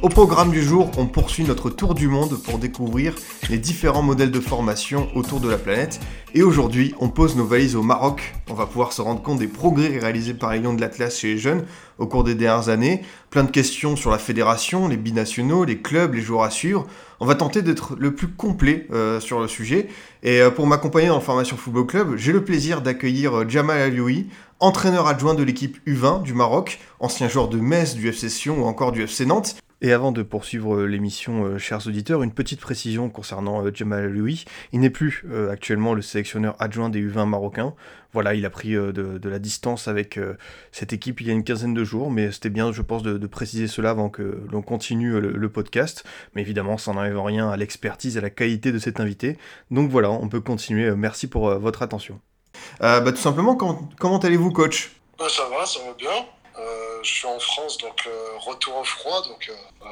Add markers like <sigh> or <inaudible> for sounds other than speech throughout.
Au programme du jour, on poursuit notre tour du monde pour découvrir les différents modèles de formation autour de la planète. Et aujourd'hui, on pose nos valises au Maroc. On va pouvoir se rendre compte des progrès réalisés par les Lions de l'Atlas chez les jeunes au cours des dernières années. Plein de questions sur la fédération, les binationaux, les clubs, les joueurs à suivre. On va tenter d'être le plus complet euh, sur le sujet. Et euh, pour m'accompagner dans le Formation Football Club, j'ai le plaisir d'accueillir euh, Jamal Alioui, entraîneur adjoint de l'équipe U20 du Maroc, ancien joueur de Metz, du FC Sion ou encore du FC Nantes. Et avant de poursuivre l'émission, euh, chers auditeurs, une petite précision concernant euh, Jamal Alioui. Il n'est plus euh, actuellement le sélectionneur adjoint des U20 marocains. Voilà, il a pris de, de, la distance avec cette équipe il y a une quinzaine de jours, mais c'était bien, je pense, de, de, préciser cela avant que l'on continue le, le, podcast. Mais évidemment, ça n'enlève rien à l'expertise et à la qualité de cet invité. Donc voilà, on peut continuer. Merci pour votre attention. bah, tout simplement, comment, comment allez-vous, coach? Ça va, ça va bien. Euh, je suis en France, donc euh, retour au froid, donc euh,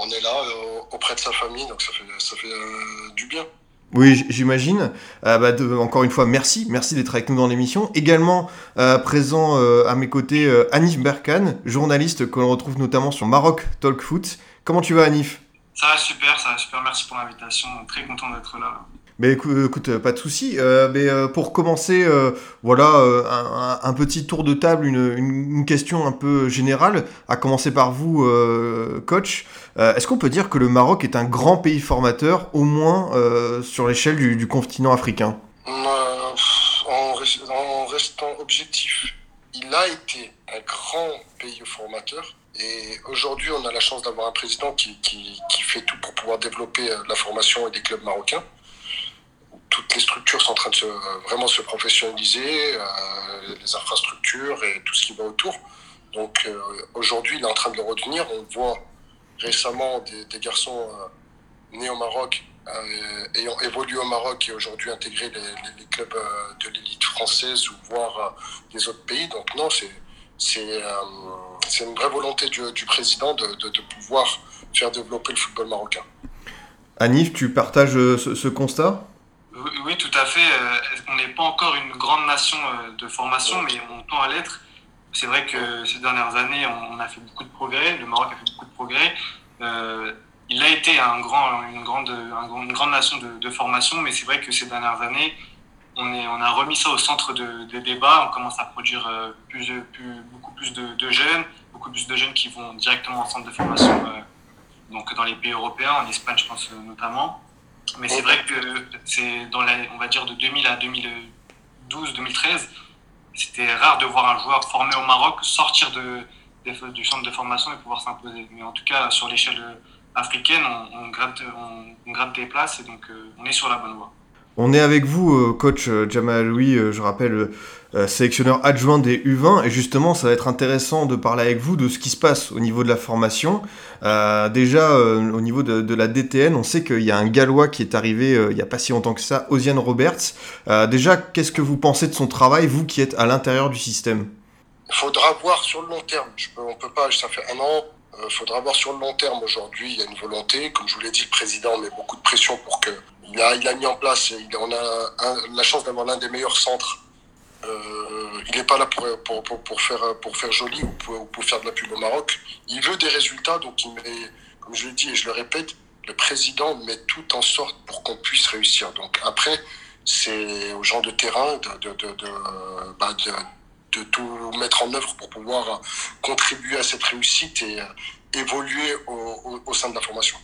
on est là auprès de sa famille, donc ça fait, ça fait du bien. Oui, j'imagine. Euh, bah, de, encore une fois, merci, merci d'être avec nous dans l'émission. Également euh, présent euh, à mes côtés Anif Berkan, journaliste que l'on retrouve notamment sur Maroc Talk Foot. Comment tu vas, Anif Ça va super, ça va super. Merci pour l'invitation. Très content d'être là. Mais écoute, pas de souci. Euh, mais euh, pour commencer, euh, voilà un, petit tour de table, une, question un peu générale. À commencer par vous, coach. Est-ce qu'on peut dire que le Maroc est un grand pays formateur, au moins sur l'échelle du, continent africain? En, restant objectif, il a été un grand pays formateur. Et aujourd'hui, on a la chance d'avoir un président qui, qui fait tout pour pouvoir développer la formation et des clubs marocains toutes les structures sont en train de vraiment se professionnaliser, euh, les infrastructures et tout ce qui va autour. Donc euh, aujourd'hui, il est en train de le. On voit récemment des, garçons euh, nés au Maroc, euh, ayant évolué au Maroc et aujourd'hui intégré les, clubs euh, de l'élite française ou voire des autres pays. Donc non, c'est c'est une vraie volonté du, président de, pouvoir faire développer le football marocain. Anif, tu partages ce constat? Oui, oui, tout à fait. On n'est pas encore une grande nation de formation, mais on tend à l'être. C'est vrai que ces dernières années, on a fait beaucoup de progrès. Le Maroc a fait beaucoup de progrès. Euh, il a été un grand, une, grande, une grande nation de, de formation, mais c'est vrai que ces dernières années, on, est, on a remis ça au centre de, de débat. On commence à produire plus, plus, beaucoup plus de, de, jeunes, beaucoup plus de jeunes qui vont directement au centre de formation, euh, donc dans les pays européens, en Espagne, je pense notamment. Mais c'est vrai que c'est dans la, on va dire de 2000 à 2012, 2013, c'était rare de voir un joueur formé au Maroc sortir de, du centre de formation et pouvoir s'imposer. Mais en tout cas, sur l'échelle africaine, on, gratte, on, gratte des places et donc euh, on est sur la bonne voie. On est avec vous, coach Jamal Aloui, je rappelle, euh, sélectionneur adjoint des U20, et justement, ça va être intéressant de parler avec vous de ce qui se passe au niveau de la formation. Euh, déjà, euh, au niveau de, la DTN, on sait qu'il y a un Gallois qui est arrivé il n'y a pas si longtemps que ça, Osian Roberts. déjà, qu'est-ce que vous pensez de son travail, vous qui êtes à l'intérieur du système? Il faudra voir sur le long terme. Je peux, on peut pas, ça fait un an, il faudra voir sur le long terme. Aujourd'hui, il y a une volonté. Comme je vous l'ai dit, le président met beaucoup de pression pour que. Il a, mis en place, il, on a la chance d'avoir l'un des meilleurs centres. Euh, il n'est pas là pour, pour, pour, faire, pour faire joli ou pour, pour, faire de la pub au Maroc. Il veut des résultats, donc il met, comme je l'ai dit et je le répète, le président met tout en sorte pour qu'on puisse réussir. Donc après, c'est aux gens de terrain de, de, de, de, bah de de tout mettre en œuvre pour pouvoir contribuer à cette réussite et évoluer au, au, au sein de la formation.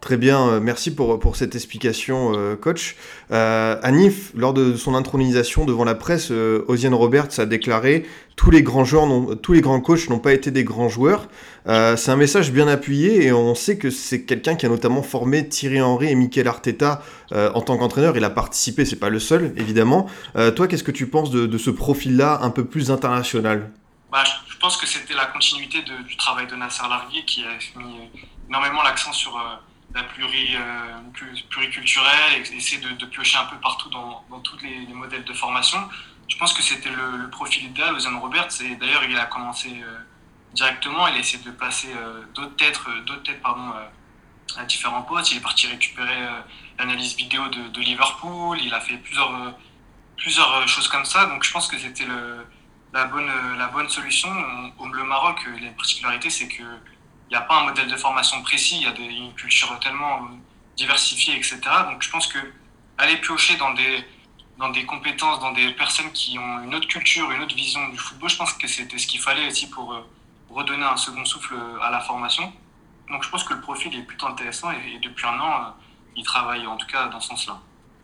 Très bien, merci pour, pour cette explication, euh, coach. Euh, Anif, lors de son intronisation devant la presse, euh, Osian Roberts a déclaré tous les grands joueurs, tous les grands coachs n'ont pas été des grands joueurs. Euh, c'est un message bien appuyé et on sait que c'est quelqu'un qui a notamment formé Thierry Henry et Mikel Arteta euh, en tant qu'entraîneur. Il a participé, c'est pas le seul, évidemment. Euh, toi, qu'est-ce que tu penses de, de ce profil-là un peu plus international? Bah, je pense que c'était la continuité du travail de Nasser Larguier qui a mis énormément l'accent sur la pluri, pluriculturelle, et essayer de, piocher un peu partout dans, tous les, modèles de formation. Je pense que c'était le, profil idéal, Ozan Roberts, et d'ailleurs il a commencé directement, il a essayé de placer d'autres têtes, d'autres têtes pardon, à différents postes. Il est parti récupérer euh, l'analyse vidéo de, Liverpool. Il a fait plusieurs, euh, plusieurs euh, choses comme ça. Donc je pense que c'était la, bonne, la bonne solution. Au le Maroc, il y a une particularité, c'est qu'il n'y a pas un modèle de formation précis. Il y a une culture tellement diversifiée, etc. Donc je pense que aller piocher dans des, compétences, dans des personnes qui ont une autre culture, une autre vision du football, je pense que c'était ce qu'il fallait aussi pour redonner un second souffle à la formation. Donc je pense que le profil est plutôt intéressant et, depuis un an, euh, il travaille en tout cas dans ce sens-là.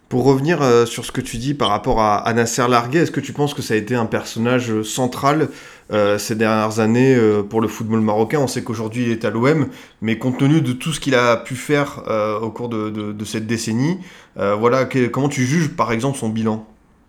Pour revenir euh, sur ce que tu dis par rapport à, Nasser Larguet, est-ce que tu penses que ça a été un personnage central euh, ces dernières années pour le football marocain? On sait qu'aujourd'hui il est à l'OM, mais compte tenu de tout ce qu'il a pu faire au cours de, cette décennie, voilà, comment tu juges par exemple son bilan?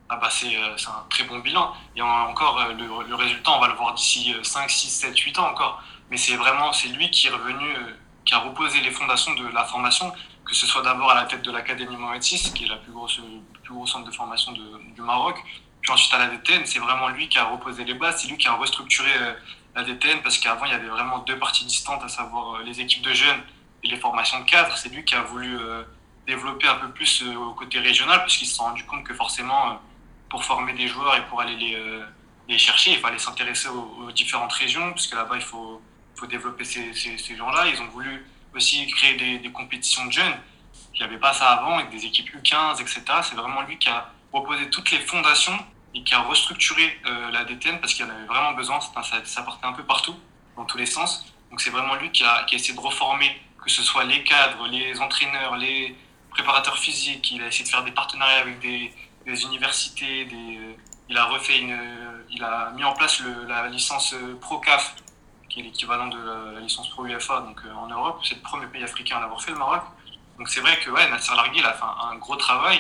Ah bah c'est un très bon bilan. Et encore, le, le, résultat, on va le voir d'ici 5, 6, 7, 8 ans encore. Mais c'est vraiment c'est lui qui est revenu, euh, qui a reposé les fondations de la formation, que ce soit d'abord à la tête de l'Académie Mohamed qui est la plus grosse, le plus gros centre de formation du Maroc, puis ensuite à la DTN, c'est vraiment lui qui a reposé les bases, c'est lui qui a restructuré euh, la DTN, parce qu'avant il y avait vraiment deux parties distantes, à savoir euh, les équipes de jeunes et les formations de cadres. C'est lui qui a voulu développer un peu plus au côté régional, parce qu'il s'est rendu compte que forcément, pour former des joueurs et pour aller les, les chercher, il fallait s'intéresser aux, différentes régions, puisque là-bas il faut faut développer ces, ces, gens-là. Ils ont voulu aussi créer des, compétitions de jeunes. Il n'y avait pas ça avant, avec des équipes U15, etc. C'est vraiment lui qui a proposé toutes les fondations et qui a restructuré euh, la DTN parce qu'il en avait vraiment besoin. Ça, partait un peu partout, dans tous les sens. Donc c'est vraiment lui qui a, essayé de reformer, que ce soit les cadres, les entraîneurs, les préparateurs physiques. Il a essayé de faire des partenariats avec des, universités. Euh, il a refait une, il a mis en place la licence ProCAF qui est l'équivalent de la, licence Pro UFA donc, euh, en Europe. C'est le premier pays africain à l'avoir fait, le Maroc. Donc c'est vrai que ouais, Nasser Largui a fait un, gros travail.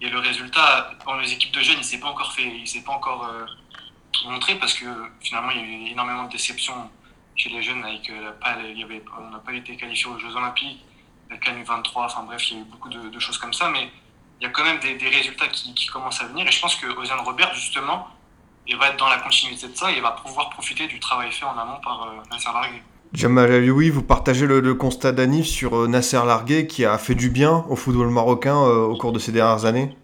Et le résultat, dans les équipes de jeunes, il ne s'est pas encore fait, il s'est pas encore euh, montré parce que finalement, il y a eu énormément de déceptions chez les jeunes. Avec, euh, pas, il y avait, on n'a pas été qualifié aux Jeux Olympiques, la CANU 23, enfin bref, il y a eu beaucoup de, choses comme ça. Mais il y a quand même des, résultats qui, qui, commencent à venir. Et je pense que Ozan Robert, justement, il va être dans la continuité de ça et il va pouvoir profiter du travail fait en amont par euh, Nasser Largué. Jamal Alioui, vous partagez le, constat d'Anif sur euh, Nasser Largué qui a fait du bien au football marocain euh, au cours de ces dernières années?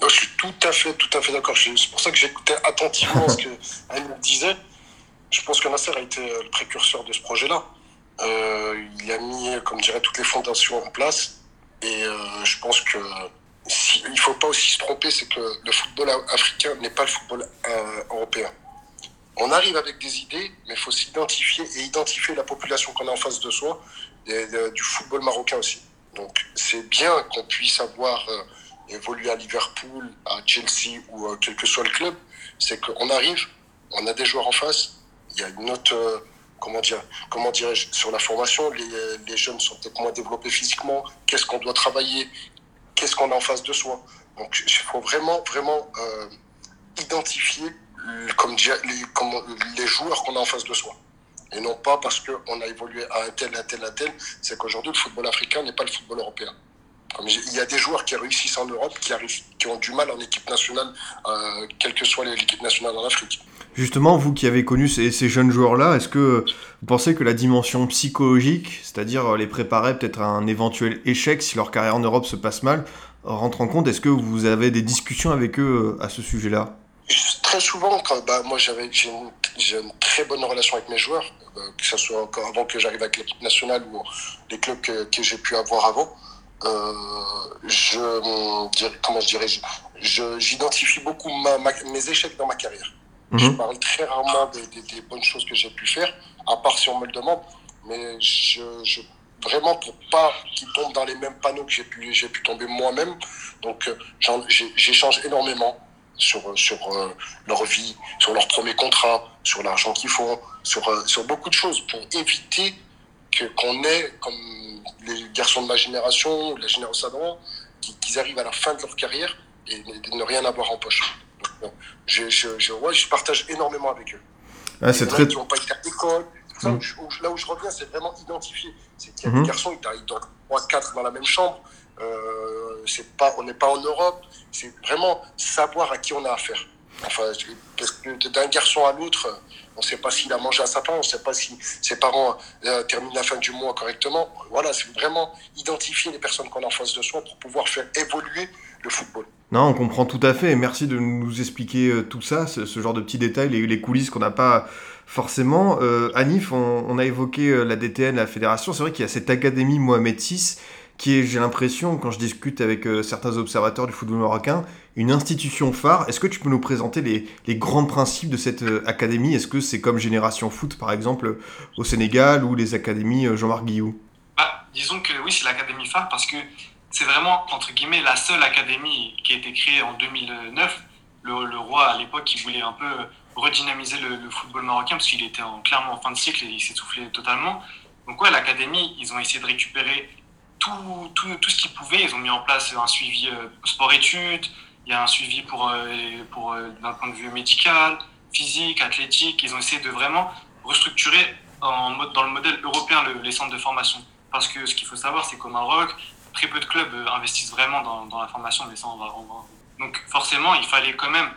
Je suis tout à fait, tout à fait d'accord. C'est pour ça que j'écoutais attentivement ce que <laughs> disait. Je pense que Nasser a été le précurseur de ce projet-là. il a mis, comme dirait, toutes les fondations en place. Et je pense que il ne faut pas aussi se tromper, c'est que le football africain n'est pas le football euh, européen. On arrive avec des idées, mais il faut s'identifier et identifier la population qu'on a en face de soi, et, du football marocain aussi. Donc c'est bien qu'on puisse avoir euh, évolué à Liverpool, à Chelsea ou euh, quel que soit le club, c'est qu'on arrive, on a des joueurs en face, il y a une autre comment dire, comment dirais-je, sur la formation, les jeunes sont peut-être moins développés physiquement, qu'est-ce qu'on doit travailler, qu'est-ce qu'on a en face de soi. Donc il faut vraiment, vraiment euh, identifier comme, les, joueurs qu'on a en face de soi. Et non pas parce qu'on a évolué à un tel, un tel, un tel. C'est qu'aujourd'hui, le football africain n'est pas le football européen. Il y a des joueurs qui réussissent en Europe qui, arrivent, qui ont du mal en équipe nationale, euh, quelle que soit l'équipe nationale en Afrique. Justement, vous qui avez connu ces, jeunes joueurs-là, est-ce que vous pensez que la dimension psychologique, c'est-à-dire les préparer peut-être à un éventuel échec si leur carrière en Europe se passe mal, rentre en compte Est-ce que vous avez des discussions avec eux euh, à ce sujet-là? Très souvent, bah, moi j'ai une, très bonne relation avec mes joueurs, euh, que ce soit avant que j'arrive avec l'équipe nationale ou les clubs que, j'ai pu avoir avant. Euh, comment je dirais, j'identifie beaucoup mes échecs dans ma carrière. Mhm. Je parle très rarement des, bonnes choses que j'ai pu faire, à part si on me le demande. Mais je, je vraiment pour pas qu'ils tombent dans les mêmes panneaux que j'ai pu, j'ai pu tomber moi-même. Donc euh, j'échange énormément sur, euh, sur leur vie, sur leur premier contrat, sur l'argent qu'ils font, sur, sur beaucoup de choses pour éviter que, qu'on ait, comme les garçons de ma génération, la génération d'avant, qu'ils arrivent à la fin de leur carrière et ne rien avoir en poche. Je, je, je, je partage énormément avec eux. Ah, c'est très... qui n'ont pas été à l'école. Mm. Là où je reviens, c'est vraiment identifié. C'est qu'il y a Mhm. des garçons, ils dorment 3-4 dans la même chambre. Euh, c'est pas, on n'est pas en Europe. C'est vraiment savoir à qui on a affaire. Enfin, parce que d'un garçon à l'autre, on ne sait pas s'il a mangé à sa faim, on ne sait pas si ses parents euh, terminent la fin du mois correctement. Voilà, c'est vraiment identifier les personnes qu'on a en face de soi pour pouvoir faire évoluer le football. Non, on comprend tout à fait. Merci de nous expliquer euh, tout ça, ce, ce genre de petits détails, les, les coulisses qu'on n'a pas forcément. Euh, Anif, on, a évoqué euh, la DTN, la fédération. C'est vrai qu'il y a cette académie Mohamed VI qui est, j'ai l'impression, quand je discute avec certains observateurs du football marocain, une institution phare. Est-ce que tu peux nous présenter les, grands principes de cette académie? Est-ce que c'est comme Génération Foot, par exemple, au Sénégal, ou les académies Jean-Marc Guillou? Bah, disons que oui, c'est l'académie phare parce que c'est vraiment, entre guillemets, la seule académie qui a été créée en 2009. Le, roi, à l'époque, il voulait un peu redynamiser le, football marocain parce qu'il était en, clairement en fin de cycle et il s'essoufflait totalement. Donc ouais, l'académie, ils ont essayé de récupérer tout, tout, tout ce qu'ils pouvaient. Ils ont mis en place un suivi euh, sport-études, il y a un suivi pour, euh, pour euh, d'un point de vue médical, physique, athlétique. Ils ont essayé de vraiment restructurer dans le modèle européen le- les centres de formation. Parce que ce qu'il faut savoir, c'est qu'au Maroc, très peu de clubs euh, investissent vraiment dans, dans la formation, mais ça, on va, on va- Donc forcément, il fallait quand même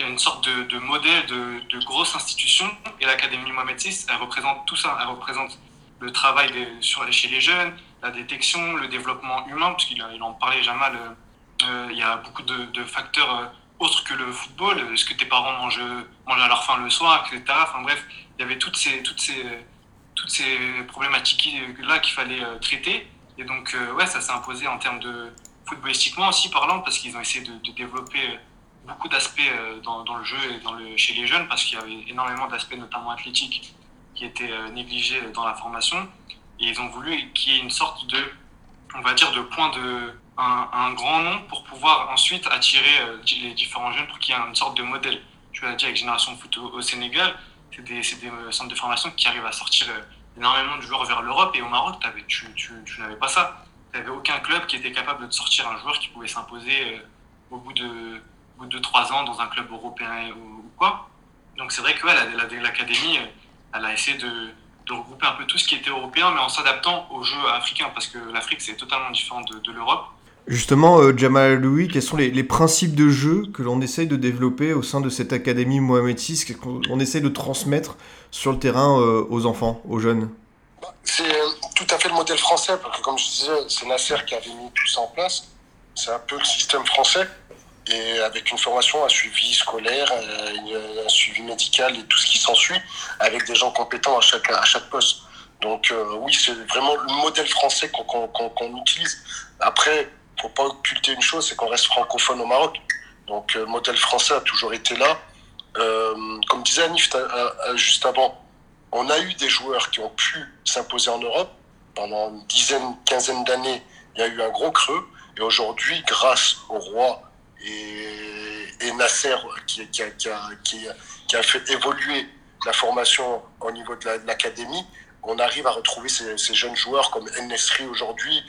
une sorte de, de modèle de, de grosse institution. Et l'Académie Mohamed VI, elle représente tout ça. Elle représente le travail sur, chez les jeunes, la détection, le développement humain, parce qu'il il en parlait Jamal. euh, euh, il y a beaucoup de, de facteurs euh, autres que le football. Est-ce que tes parents mangent, mangent à leur faim le soir, etc. Enfin bref, il y avait toutes ces, toutes ces, toutes ces problématiques-là qu'il fallait traiter. Et donc, euh, ouais, ça s'est imposé en termes de footballistiquement aussi parlant, parce qu'ils ont essayé de, développer euh, beaucoup d'aspects euh, dans, le jeu et dans le, chez les jeunes, parce qu'il y avait énormément d'aspects, notamment athlétiques, qui étaient négligés dans la formation. Et ils ont voulu qu'il y ait une sorte de, on va dire, de point de, un, grand nom pour pouvoir ensuite attirer les différents jeunes pour qu'il y ait une sorte de modèle. Tu l'as dit avec Génération Foot au, au Sénégal, c'est des, centres de formation qui arrivent à sortir énormément de joueurs vers l'Europe. Et au Maroc, tu, n'avais pas ça. Tu n'avais aucun club qui était capable de sortir un joueur qui pouvait s'imposer euh, au bout de, au bout de 3 ans dans un club européen ou, quoi. Donc c'est vrai que ouais, la- la- l'académie, euh, elle a essayé de, regrouper un peu tout ce qui était européen, mais en s'adaptant aux jeux africains, parce que l'Afrique, c'est totalement différent de l'Europe. Justement, euh, Jamal Louis, quels sont les, principes de jeu que l'on essaye de développer au sein de cette académie Mohamed qu'on on essaye de transmettre sur le terrain euh, aux enfants, aux jeunes? Bah, C'est euh, tout à fait le modèle français, parce que comme je disais, c'est Nasser qui avait mis tout ça en place. C'est un peu le système français, et avec une formation, un suivi scolaire, euh, un suivi médical et tout ce qui s'ensuit, avec des gens compétents à chaque, à chaque poste. Donc oui, c'est vraiment le modèle français qu'on utilise. Après, faut pas occulter une chose, c'est qu'on reste francophone au Maroc. Donc euh, le modèle français a toujours été là. Euh, comme disait Anif euh, juste avant, on a eu des joueurs qui ont pu s'imposer en Europe. Pendant une dizaine, quinzaine d'années, il y a eu un gros creux. Et aujourd'hui, grâce au roi et, Nasser, qui, a, fait évoluer la formation au niveau de la- de l'académie, on arrive à retrouver ces, jeunes joueurs comme El Nesri aujourd'hui,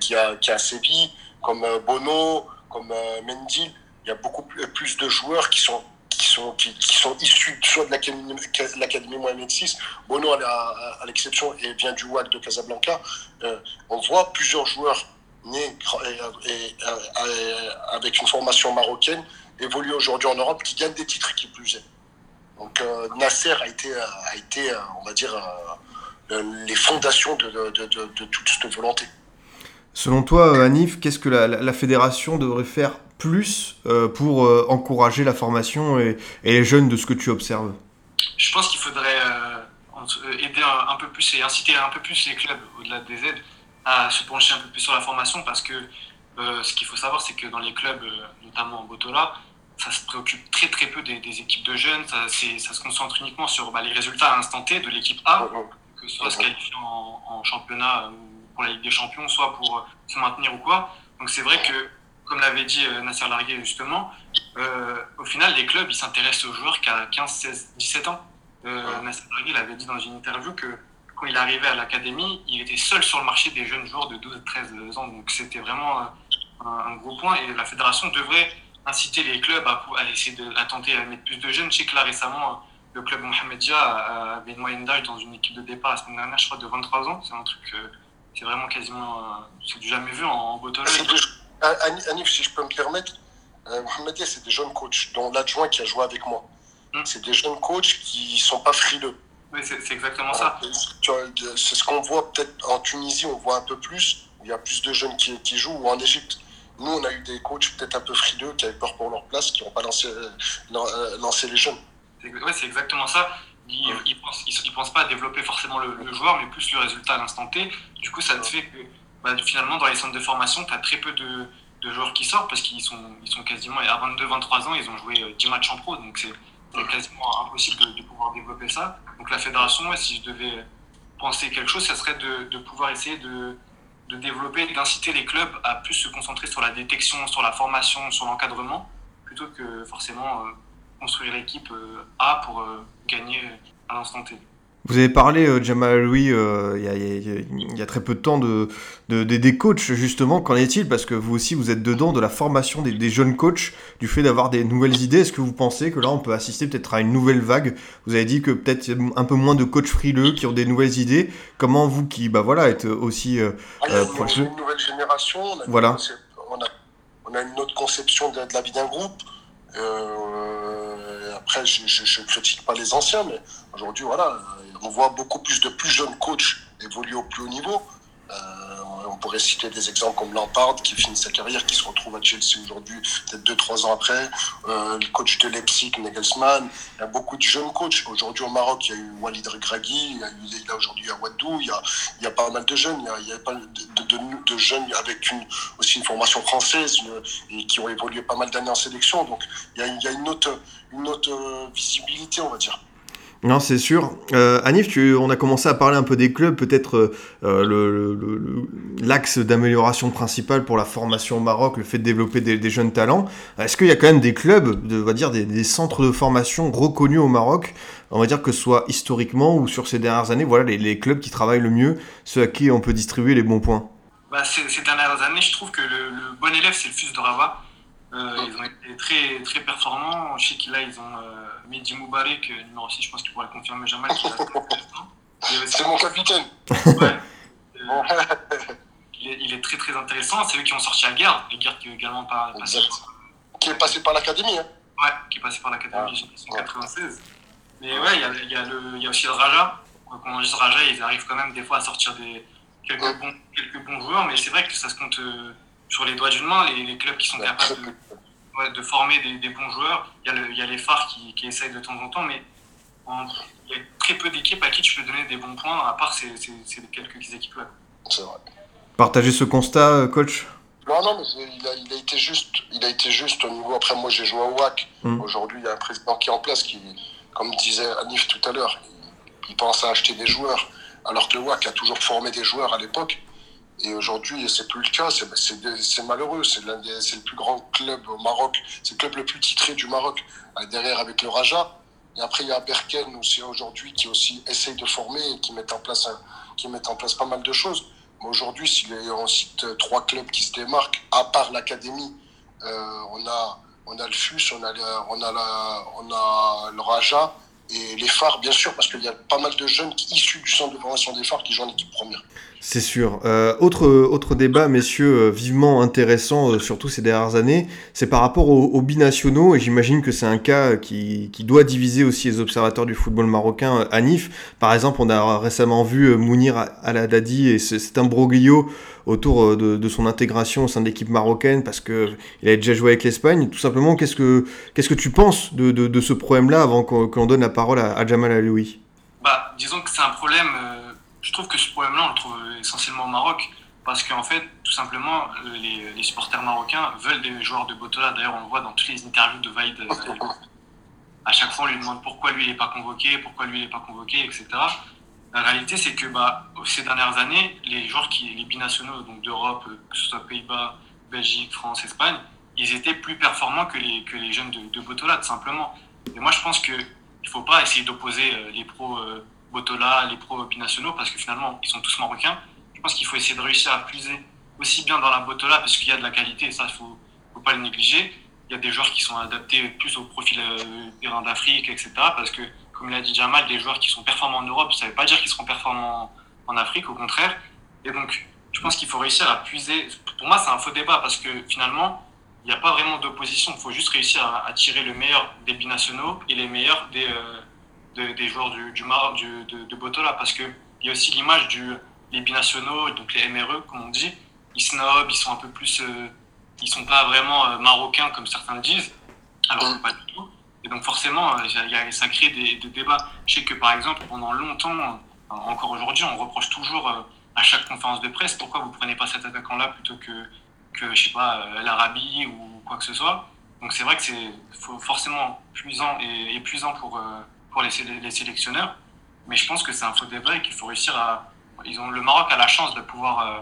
qui, a, qui a sévi, comme euh, Bono, comme euh, Mendy. Il y a beaucoup plus- de joueurs qui sont qui sont, qui, sont issus soit de l'académie Mohamed VI, Bono à, l'exception et vient du WAC de Casablanca. Euh, on voit plusieurs joueurs nés et, avec une formation marocaine évoluer aujourd'hui en Europe qui gagnent des titres qui plus est. Donc Nasser a été, a été on va dire, les fondations de, de, de- de toute cette volonté. Selon toi, euh, Anif, qu'est-ce que la, la- la fédération devrait faire plus euh, pour euh, encourager la formation et, et les jeunes de ce que tu observes? Je pense qu'il faudrait euh, en- aider un, un peu plus et inciter un peu plus les clubs, au-delà des aides, à se pencher un peu plus sur la formation parce que euh, ce qu'il faut savoir, c'est que dans les clubs, notamment en Botola, ça se préoccupe très très peu des, des équipes de jeunes, ça, se concentre uniquement sur bah, les résultats à l'instant T de l'équipe A, que ce soit se qualifier en, en championnat ou pour la Ligue des Champions, soit pour se maintenir ou quoi. Donc c'est vrai que, comme l'avait dit euh, Nasser Larguet justement, euh, au final, les clubs, ils s'intéressent aux joueurs qu'à 15, 16, 17 ans. Euh, Nasser Larguet il avait dit dans une interview que quand il arrivait à l'académie, il était seul sur le marché des jeunes joueurs de 12 13 ans. Donc c'était vraiment euh, un, un gros point. Et la fédération devrait inciter les clubs à, à essayer de à tenter à mettre plus de jeunes. Je sais que là récemment, le club Mohamedia avait une moyenne d'âge dans une équipe de départ la semaine dernière, je crois, de 23 ans. C'est un truc, c'est vraiment quasiment, c'est du jamais vu en, en Anif, si je peux me permettre, Mohamedia, c'est des jeunes coachs, dont l'adjoint qui a joué avec moi. Hmm. C'est des jeunes coachs qui sont pas frileux. Oui, c'est exactement ça. C'est ce qu'on voit peut-être en Tunisie, on voit un peu plus. Il y a plus de jeunes qui, qui jouent, ou en Égypte. Nous, on a eu des coachs peut-être un peu frileux, qui avaient peur pour leur place, qui n'ont pas lancé, euh, lancé les jeunes. Oui, c'est exactement ça. Ils ne pensent, pas à développer forcément le, joueur, mais plus le résultat à l'instant T. Du coup, ça te fait que bah, finalement, dans les centres de formation, tu as très peu de, de, joueurs qui sortent parce qu'ils sont, sont quasiment à 22-23 ans, ils ont joué 10 euh, matchs en pro. Donc, c'est quasiment impossible de, pouvoir développer ça. Donc, la fédération, si je devais penser quelque chose, ça serait de, de pouvoir essayer de, de développer, d'inciter les clubs à plus se concentrer sur la détection, sur la formation, sur l'encadrement, plutôt que forcément euh, construire l'équipe euh, A pour euh, gagner à l'instant T. Vous avez parlé, euh, Jamal Louis, euh, il y, a très peu de temps de, des coachs, justement. Qu'en est-il? Parce que vous aussi, vous êtes dedans de la formation des, jeunes coachs, du fait d'avoir des nouvelles idées. Est-ce que vous pensez que là, on peut assister peut-être à une nouvelle vague? Vous avez dit que peut-être un peu moins de coachs frileux qui ont des nouvelles idées. Comment vous, qui bah, voilà, êtes aussi. Euh, ah, il y a une, nouvelle génération. On a, voilà. on a, on a une autre conception de, de la vie d'un groupe. Euh, après, je ne critique pas les anciens, mais aujourd'hui, voilà, on voit beaucoup plus de plus jeunes coachs évoluer au plus haut niveau. Euh, on pourrait citer des exemples comme Lampard qui finit sa carrière, qui se retrouve à Chelsea aujourd'hui, peut-être 2-3 ans après. Euh, le coach de Leipzig, Nagelsmann. Il y a beaucoup de jeunes coachs. Aujourd'hui au Maroc, il y a eu Walid Regragui, il y a, eu, là aujourd'hui il Wadou, il y, a, il pas mal de jeunes. Il y a, pas de, jeunes avec aussi une formation française et qui ont évolué pas mal d'années en sélection. Donc il y a, il une, autre, une autre visibilité, on va dire. Non, c'est sûr. Euh, Anif, tu, on a commencé à parler un peu des clubs, peut-être euh, l'axe d'amélioration principal pour la formation au Maroc, le fait de développer des, jeunes talents. Est-ce qu'il y a quand même des clubs, de, on va dire des, centres de formation reconnus au Maroc, on va dire que ce soit historiquement ou sur ces dernières années, voilà les, clubs qui travaillent le mieux, ceux à qui on peut distribuer les bons points? Bah, ces, dernières années, je trouve que le, bon élève, c'est le fils de Rabat. Euh, ils ont été très, très performants. Je sais qu'ils ils ont euh, Mehdi Moubarek, euh, numéro 6, je pense qu'il pourrait confirmer Jamal. <laughs> C'est mon capitaine. Ouais. <laughs> il, est, il, est, très très intéressant. C'est eux qui ont sorti à Garde, et Garde qui est également pas, passé Qui est passé par l'académie. Hein. Ouais, qui est passé par l'académie en 96. Mais ouais, il y a, y, a le, y a aussi le Raja. Quand on dit Raja, ils arrivent quand même des fois à sortir des, quelques, bons, quelques bons joueurs, mais c'est vrai que ça se compte sur les doigts d'une main, les, les, clubs qui sont capables de, de former des, des, bons joueurs. Il y a, le, il y a les phares qui, qui, essayent de temps en temps, mais il y a très peu d'équipes à qui tu peux donner des bons points, à part ces, ces, ces quelques équipes-là. C'est vrai. Partagez ce constat, euh, coach? Non, non, mais il a, il a, été juste. Il a été juste au niveau. Après, moi, j'ai joué au WAC. Mmh. Aujourd'hui, il y a un président qui est en place qui, comme disait Anif tout à l'heure, il, il pense à acheter des joueurs, alors que le WAC a toujours formé des joueurs à l'époque. Et aujourd'hui, c'est plus le cas. C'est malheureux. C'est le plus grand club au Maroc. C'est le club le plus titré du Maroc. Derrière, avec le Raja. Et après, il y a Berken aussi aujourd'hui qui aussi essaye de former et qui met en place, qui met en place pas mal de choses. Mais aujourd'hui, si on cite trois clubs qui se démarquent, à part l'académie, euh, on, a, on a le FUS, on a, on a, on a le Raja et les phares, bien sûr, parce qu'il y a pas mal de jeunes issus du centre de formation des phares qui jouent en équipe première. C'est sûr. Euh, autre, autre débat, messieurs, euh, vivement intéressant, euh, surtout ces dernières années, c'est par rapport aux, binationaux, et j'imagine que c'est un cas qui, qui, doit diviser aussi les observateurs du football marocain à Nif. Par exemple, on a récemment vu Mounir Al-Haddadi et cet imbroglio autour de, son intégration au sein de l'équipe marocaine parce qu'il a déjà joué avec l'Espagne. Tout simplement, qu'est-ce que, que tu penses de, de, ce problème-là avant qu'on donne la parole à, à Jamal Aloui? Bah, Disons que c'est un problème je trouve que ce problème-là, on le trouve essentiellement au Maroc, parce qu'en fait, tout simplement, les, les, supporters marocains veulent des joueurs de Botola. D'ailleurs, on le voit dans toutes les interviews de Vaïd. À chaque fois, on lui demande pourquoi lui, il n'est pas convoqué, pourquoi lui, il n'est pas convoqué, etc. La réalité, c'est que bah, ces dernières années, les joueurs qui, les binationaux donc d'Europe, que ce soit Pays-Bas, Belgique, France, Espagne, ils étaient plus performants que les, jeunes de, de Botola, tout simplement. Et moi, je pense qu'il ne faut pas essayer d'opposer euh, les pros euh, Botola, les pros binationaux, parce que finalement, ils sont tous marocains. Je pense qu'il faut essayer de réussir à puiser aussi bien dans la Botola, parce qu'il y a de la qualité, et ça, il faut, faut, pas le négliger. Il y a des joueurs qui sont adaptés plus au profil euh, d'Afrique, etc. Parce que comme l'a dit Jamal, des joueurs qui sont performants en Europe, ça ne veut pas dire qu'ils seront performants en Afrique, au contraire. Et donc, je pense qu'il faut réussir à puiser. Pour moi, c'est un faux débat parce que finalement, il n'y a pas vraiment d'opposition. Il faut juste réussir à, tirer le meilleur des binationaux et les meilleurs des, euh, des joueurs du, Maroc, du, de, Botola. Parce qu'il y a aussi l'image des binationaux, donc les MRE, comme on dit. Ils snobent, ils sont un peu plus. Euh, ils sont pas vraiment euh, marocains comme certains le disent. Alors, pas du tout. Et donc, forcément, a, ça crée des, débats. Je sais que, par exemple, pendant longtemps, encore aujourd'hui, on reproche toujours à chaque conférence de presse pourquoi vous prenez pas cet attaquant-là plutôt que que, je sais pas, euh, l'Arabie ou quoi que ce soit. Donc c'est vrai que c'est forcément épuisant et épuisant pour, euh, pour les, sélectionneurs. Mais je pense que c'est un faux débat et qu'il faut réussir à. Ils ont, le Maroc a la chance de pouvoir, euh,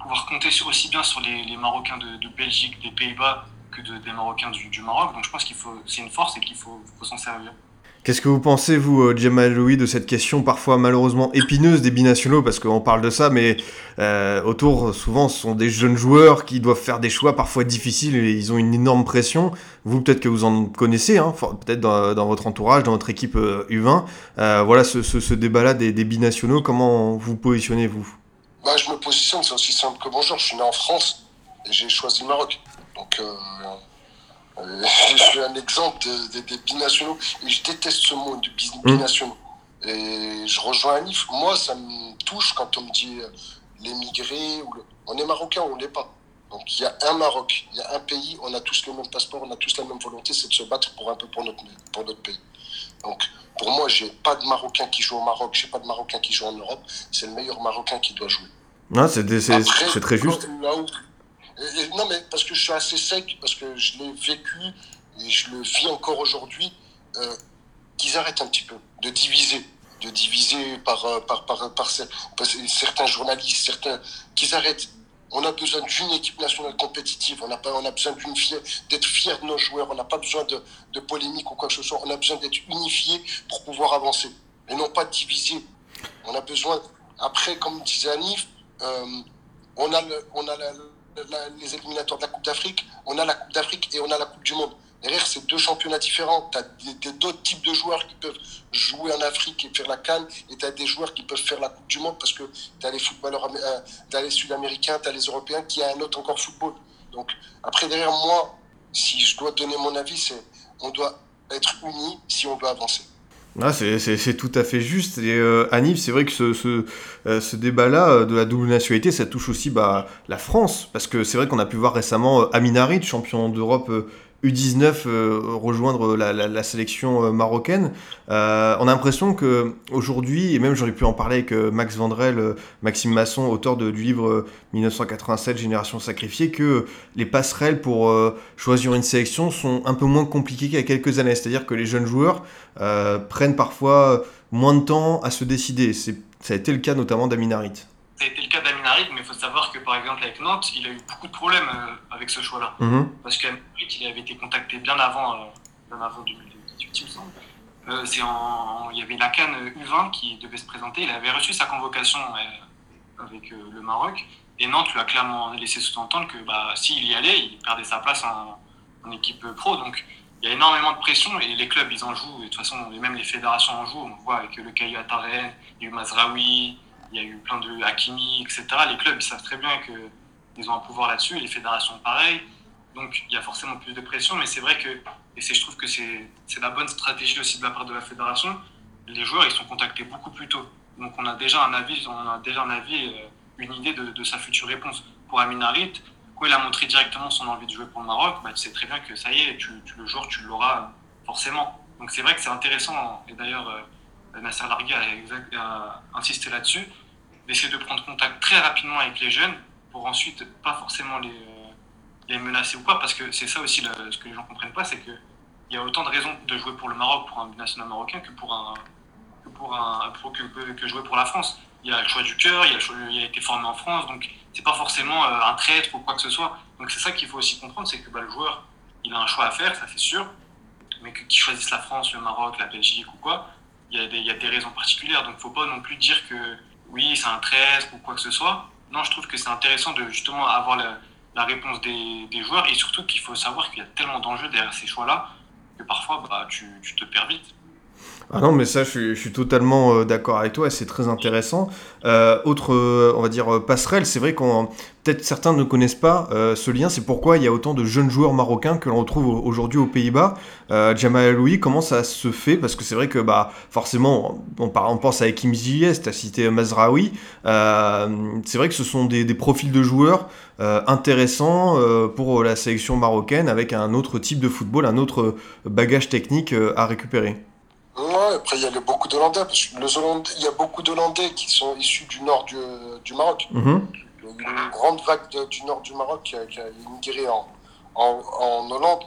pouvoir compter aussi bien sur les, Marocains de, Belgique, des Pays-Bas que de, des Marocains du, du, Maroc. Donc je pense qu'il faut, c'est une force et qu'il faut, faut s'en servir. Qu'est-ce que vous pensez, vous, euh, Jamal Louis, de cette question parfois malheureusement épineuse des binationaux Parce qu'on parle de ça, mais euh, autour, souvent, ce sont des jeunes joueurs qui doivent faire des choix parfois difficiles et ils ont une énorme pression. Vous, peut-être que vous en connaissez, hein, peut-être dans, votre entourage, dans votre équipe U20. Euh, voilà ce, ce, ce débat-là des, des, binationaux, comment vous positionnez-vous bah, Je me positionne, c'est aussi simple que bonjour. Je suis né en France et j'ai choisi le Maroc. Donc. Je suis un exemple des de, de binationaux et je déteste ce mot de mmh. binationaux. Et je rejoins Anif. Moi, ça me touche quand on me dit euh, l'émigré. Ou le... On est marocain ou on l'est pas. Donc il y a un Maroc, il y a un pays, on a tous le même passeport, on a tous la même volonté, c'est de se battre pour un peu pour notre, pour notre pays. Donc pour moi, j'ai pas de Marocain qui joue au Maroc, j'ai pas de Marocain qui joue en Europe, c'est le meilleur Marocain qui doit jouer. Non, c'est très juste. Là où, non, mais parce que je suis assez sec, parce que je l'ai vécu et je le vis encore aujourd'hui, euh, qu'ils arrêtent un petit peu de diviser, de diviser par, euh, par, par, certains journalistes, certains, qu'ils arrêtent. On a besoin d'une équipe nationale compétitive, on a, pas, on a besoin d'être fier de nos joueurs, on n'a pas besoin de, de polémique ou quoi que ce soit, on a besoin d'être unifié pour pouvoir avancer et non pas diviser. On a besoin, après, comme disait Anif, euh, on a, le, on a la, les éliminatoires de la Coupe d'Afrique, on a la Coupe d'Afrique et on a la Coupe du Monde. Derrière, c'est deux championnats différents. Tu as d'autres types de joueurs qui peuvent jouer en Afrique et faire la canne, et tu as des joueurs qui peuvent faire la Coupe du Monde parce que tu as les footballeurs, euh, tu as les Sud-Américains, tu as les Européens qui a un autre encore football. Donc, après, derrière moi, si je dois donner mon avis, c'est on doit être unis si on veut avancer. Ah, c'est tout à fait juste. Et euh, c'est vrai que ce, ce, euh, débat-là euh, de la double nationalité, ça touche aussi bah, la France. Parce que c'est vrai qu'on a pu voir récemment euh, Amin champion d'Europe U19 euh, rejoindre la, sélection euh, marocaine. Euh, on a l'impression que aujourd'hui, et même j'aurais pu en parler avec Max Vandrel, Maxime Masson, auteur de, du livre 1987 Génération sacrifiée, que les passerelles pour choisir une sélection sont un peu moins compliquées qu'il y a quelques années. C'est-à-dire que les jeunes joueurs prennent parfois moins de temps à se décider. Ça a été le cas notamment d'Amin ça a été le cas d'Aminarit, mais il faut savoir que par exemple avec Nantes, il a eu beaucoup de problèmes euh, avec ce choix-là. Mhm. Parce qu'Aminarit, il avait été contacté bien avant, euh, bien avant 2018, il me semble. Euh, en, il y avait la Cannes U20 qui devait se présenter. Il avait reçu sa convocation euh, avec le Maroc. Et Nantes lui a clairement laissé sous-entendre que bah, s'il y allait, il perdait sa place en, en, équipe pro. Donc il y a énormément de pression et les clubs, ils en jouent. Et de toute façon, même les fédérations en jouent. On voit avec le Caillou Ataren, il y a eu Mazraoui, il y a eu plein de Hakimi, etc. Les clubs, ils savent très bien qu'ils ont un pouvoir là-dessus, les fédérations, pareil. Donc, il y a forcément plus de pression, mais c'est vrai que, et je trouve que c'est la bonne stratégie aussi de la part de la fédération, les joueurs, ils sont contactés beaucoup plus tôt. Donc, on a déjà un avis, on a déjà un avis, euh, une idée de, de, sa future réponse. Pour Amin Harit, quand il a montré directement son envie de jouer pour le Maroc, bah, tu sais très bien que ça y est, tu, le jour, tu l'auras forcément. Donc, c'est vrai que c'est intéressant, et d'ailleurs, euh, Nasser Largué a, insisté là-dessus, d'essayer de prendre contact très rapidement avec les jeunes pour ensuite pas forcément les, euh, menacer ou quoi, parce que c'est ça aussi ce que les gens comprennent pas, c'est qu'il y a autant de raisons de jouer pour le Maroc, pour un national marocain, que pour un, que pour un que, que, jouer pour la France. Il y a le choix du cœur, il, il, a été formé en France, donc c'est pas forcément euh, un traître ou quoi que ce soit. Donc c'est ça qu'il faut aussi comprendre, c'est que bah, le joueur, il a un choix à faire, ça c'est sûr, mais qu'il choisisse la France, le Maroc, la Belgique ou quoi, il y, a des, raisons particulières. Donc, il ne faut pas non plus dire que oui, c'est un traître ou quoi que ce soit. Non, je trouve que c'est intéressant de justement avoir la, réponse des, joueurs et surtout qu'il faut savoir qu'il y a tellement d'enjeux derrière ces choix-là que parfois bah, tu, te perds vite. Ah non, mais ça, je suis, totalement euh, d'accord avec toi c'est très intéressant. Euh, autre, euh, on va dire, passerelle, c'est vrai qu'on peut-être certains ne connaissent pas ce lien, c'est pourquoi il y a autant de jeunes joueurs marocains que l'on retrouve aujourd'hui aux Pays-Bas. Jamal Aloui, comment ça se fait? Parce que c'est vrai que bah, forcément, on, pense à Ekim Ziyech, tu as cité Mazraoui. c'est vrai que ce sont des profils de joueurs intéressants pour la sélection marocaine avec un autre type de football, un autre bagage technique à récupérer. Ouais, après, il y a beaucoup d'Hollandais, parce que il y a beaucoup d'Hollandais qui sont issus du nord du, du Maroc. Il y a eu une grande vague du nord du Maroc qui a, qui a immigré en, en, en, Hollande.